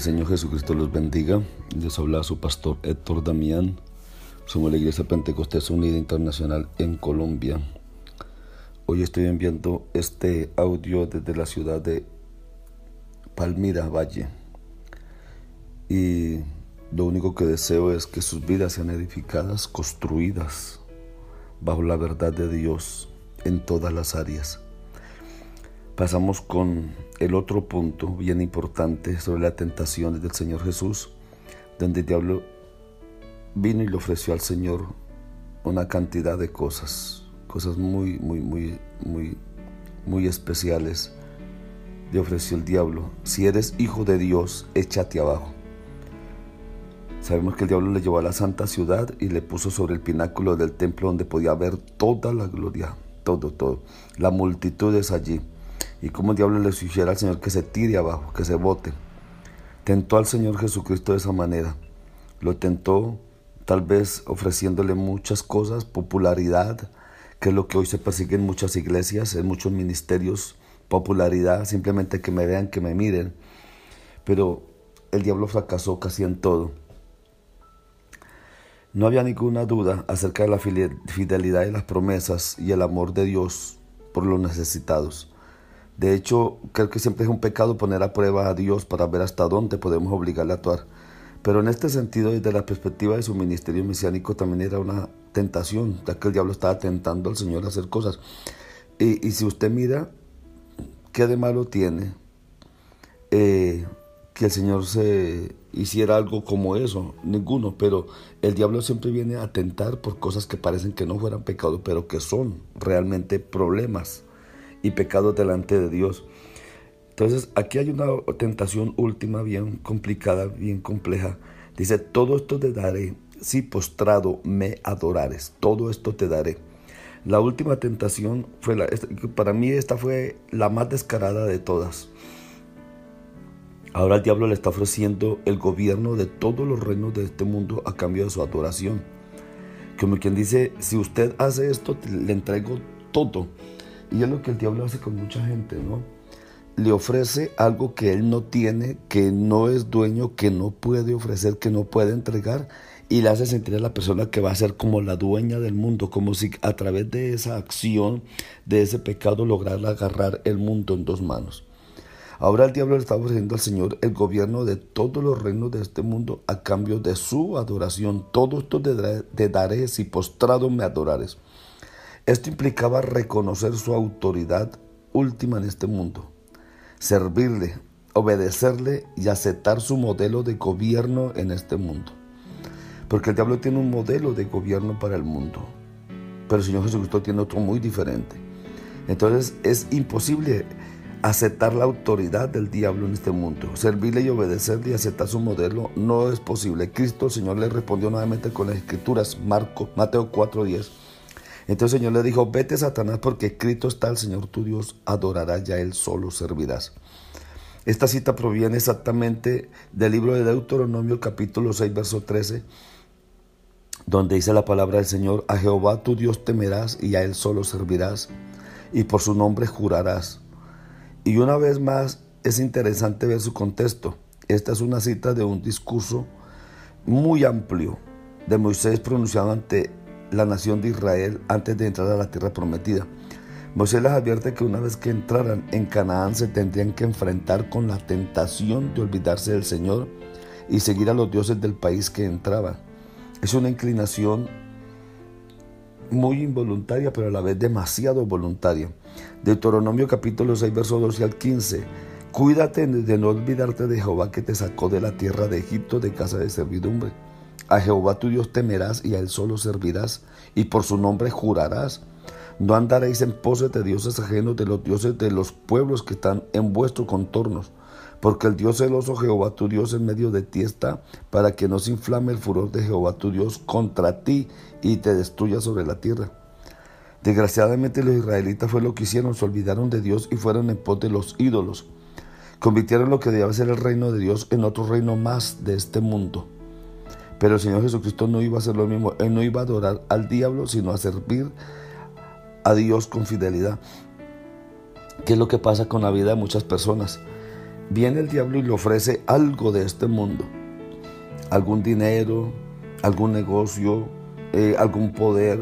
El Señor Jesucristo los bendiga. Les habla su pastor Héctor Damián. Somos la Iglesia Pentecostés Unida Internacional en Colombia. Hoy estoy enviando este audio desde la ciudad de Palmira Valle. Y lo único que deseo es que sus vidas sean edificadas, construidas bajo la verdad de Dios en todas las áreas. Pasamos con el otro punto bien importante sobre la tentación del Señor Jesús, donde el diablo vino y le ofreció al Señor una cantidad de cosas, cosas muy, muy, muy, muy, muy especiales. Le ofreció el diablo, si eres hijo de Dios, échate abajo. Sabemos que el diablo le llevó a la santa ciudad y le puso sobre el pináculo del templo donde podía ver toda la gloria, todo, todo. La multitud es allí y como el diablo le sugiere al Señor que se tire abajo, que se bote. Tentó al Señor Jesucristo de esa manera. Lo tentó tal vez ofreciéndole muchas cosas, popularidad, que es lo que hoy se persigue en muchas iglesias, en muchos ministerios, popularidad, simplemente que me vean, que me miren. Pero el diablo fracasó casi en todo. No había ninguna duda acerca de la fidelidad de las promesas y el amor de Dios por los necesitados. De hecho, creo que siempre es un pecado poner a prueba a Dios para ver hasta dónde podemos obligarle a actuar. Pero en este sentido, desde la perspectiva de su ministerio mesiánico, también era una tentación, ya que el diablo estaba tentando al Señor a hacer cosas. Y, si usted mira, ¿qué de malo tiene eh, que el Señor se hiciera algo como eso? Ninguno, pero el diablo siempre viene a tentar por cosas que parecen que no fueran pecado, pero que son realmente problemas y pecados delante de Dios. Entonces aquí hay una tentación última bien complicada, bien compleja. Dice, todo esto te daré si postrado me adorares. Todo esto te daré. La última tentación fue la, para mí esta fue la más descarada de todas. Ahora el diablo le está ofreciendo el gobierno de todos los reinos de este mundo a cambio de su adoración. Como quien dice, si usted hace esto, le entrego todo. Y es lo que el diablo hace con mucha gente, ¿no? Le ofrece algo que él no tiene, que no es dueño, que no puede ofrecer, que no puede entregar, y le hace sentir a la persona que va a ser como la dueña del mundo, como si a través de esa acción, de ese pecado, lograra agarrar el mundo en dos manos. Ahora el diablo le está ofreciendo al Señor el gobierno de todos los reinos de este mundo a cambio de su adoración. Todo esto te daré si postrado me adorares. Esto implicaba reconocer su autoridad última en este mundo, servirle, obedecerle y aceptar su modelo de gobierno en este mundo. Porque el diablo tiene un modelo de gobierno para el mundo, pero el Señor Jesucristo tiene otro muy diferente. Entonces es imposible aceptar la autoridad del diablo en este mundo. Servirle y obedecerle y aceptar su modelo no es posible. Cristo, el Señor, le respondió nuevamente con las escrituras, Marco, Mateo 4:10. Entonces el Señor le dijo, vete Satanás porque escrito está el Señor tu Dios, adorarás ya Él solo servirás. Esta cita proviene exactamente del libro de Deuteronomio capítulo 6 verso 13, donde dice la palabra del Señor, a Jehová tu Dios temerás y a Él solo servirás y por su nombre jurarás. Y una vez más es interesante ver su contexto. Esta es una cita de un discurso muy amplio de Moisés pronunciado ante la nación de Israel antes de entrar a la tierra prometida. Moisés les advierte que una vez que entraran en Canaán se tendrían que enfrentar con la tentación de olvidarse del Señor y seguir a los dioses del país que entraban. Es una inclinación muy involuntaria, pero a la vez demasiado voluntaria. Deuteronomio capítulo 6, verso 12 al 15. Cuídate de no olvidarte de Jehová que te sacó de la tierra de Egipto de casa de servidumbre A Jehová tu Dios temerás y a él solo servirás, y por su nombre jurarás. No andaréis en poses de dioses ajenos de los dioses de los pueblos que están en vuestros contornos, porque el Dios celoso Jehová tu Dios en medio de ti está, para que no se inflame el furor de Jehová tu Dios contra ti y te destruya sobre la tierra. Desgraciadamente los israelitas fue lo que hicieron, se olvidaron de Dios y fueron en pos de los ídolos. Convirtieron lo que debía ser el reino de Dios en otro reino más de este mundo. Pero el Señor Jesucristo no iba a hacer lo mismo, Él no iba a adorar al diablo, sino a servir a Dios con fidelidad. ¿Qué es lo que pasa con la vida de muchas personas? Viene el diablo y le ofrece algo de este mundo, algún dinero, algún negocio, eh, algún poder,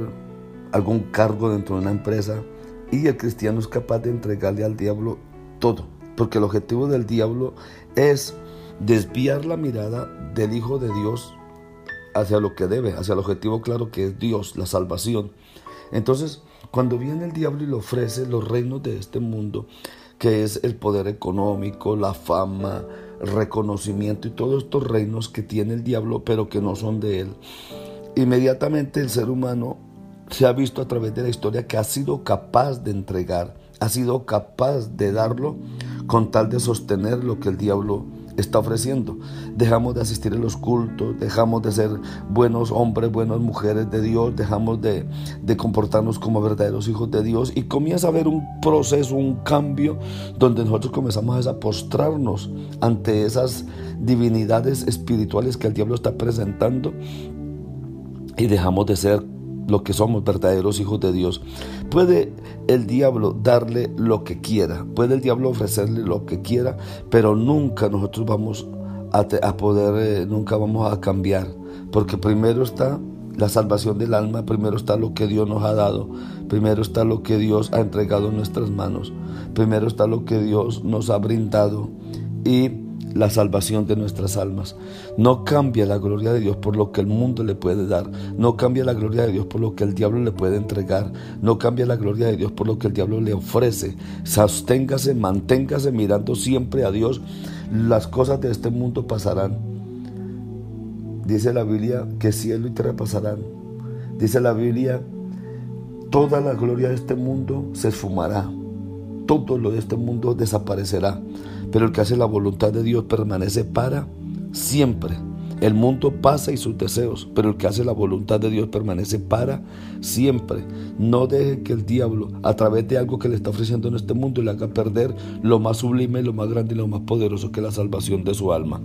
algún cargo dentro de una empresa y el cristiano es capaz de entregarle al diablo todo, porque el objetivo del diablo es desviar la mirada del Hijo de Dios hacia lo que debe, hacia el objetivo claro que es Dios, la salvación. Entonces, cuando viene el diablo y le ofrece los reinos de este mundo, que es el poder económico, la fama, reconocimiento y todos estos reinos que tiene el diablo, pero que no son de él, inmediatamente el ser humano se ha visto a través de la historia que ha sido capaz de entregar, ha sido capaz de darlo con tal de sostener lo que el diablo está ofreciendo. Dejamos de asistir a los cultos, dejamos de ser buenos hombres, buenas mujeres de Dios, dejamos de, de, comportarnos como verdaderos hijos de Dios y comienza a haber un proceso, un cambio donde nosotros comenzamos a postrarnos ante esas divinidades espirituales que el diablo está presentando y dejamos de ser lo que somos verdaderos hijos de Dios. Puede el diablo darle lo que quiera, puede el diablo ofrecerle lo que quiera, pero nunca nosotros vamos a, poder, eh, nunca vamos a cambiar, porque primero está la salvación del alma, primero está lo que Dios nos ha dado, primero está lo que Dios ha entregado en nuestras manos, primero está lo que Dios nos ha brindado y la salvación de nuestras almas. No cambia la gloria de Dios por lo que el mundo le puede dar. No cambia la gloria de Dios por lo que el diablo le puede entregar. No cambia la gloria de Dios por lo que el diablo le ofrece. Sosténgase, manténgase mirando siempre a Dios. Las cosas de este mundo pasarán. Dice la Biblia que cielo y tierra pasarán. Dice la Biblia, toda la gloria de este mundo se esfumará. Todo lo de este mundo desaparecerá pero el que hace la voluntad de Dios permanece para siempre. El mundo pasa y sus deseos, pero el que hace la voluntad de Dios permanece para siempre. No deje que el diablo, a través de algo que le está ofreciendo en este mundo, le haga perder lo más sublime, lo más grande y lo más poderoso que es la salvación de su alma.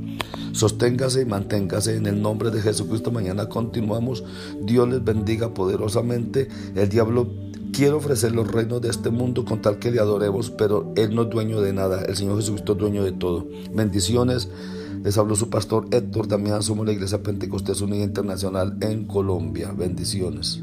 Sosténgase y manténgase en el nombre de Jesucristo. Mañana continuamos. Dios les bendiga poderosamente. El diablo Quiero ofrecer los reinos de este mundo con tal que le adoremos, pero Él no es dueño de nada. El Señor Jesucristo es dueño de todo. Bendiciones. Les habló su pastor Héctor Damián. Somos la Iglesia Pentecostés Unida Internacional en Colombia. Bendiciones.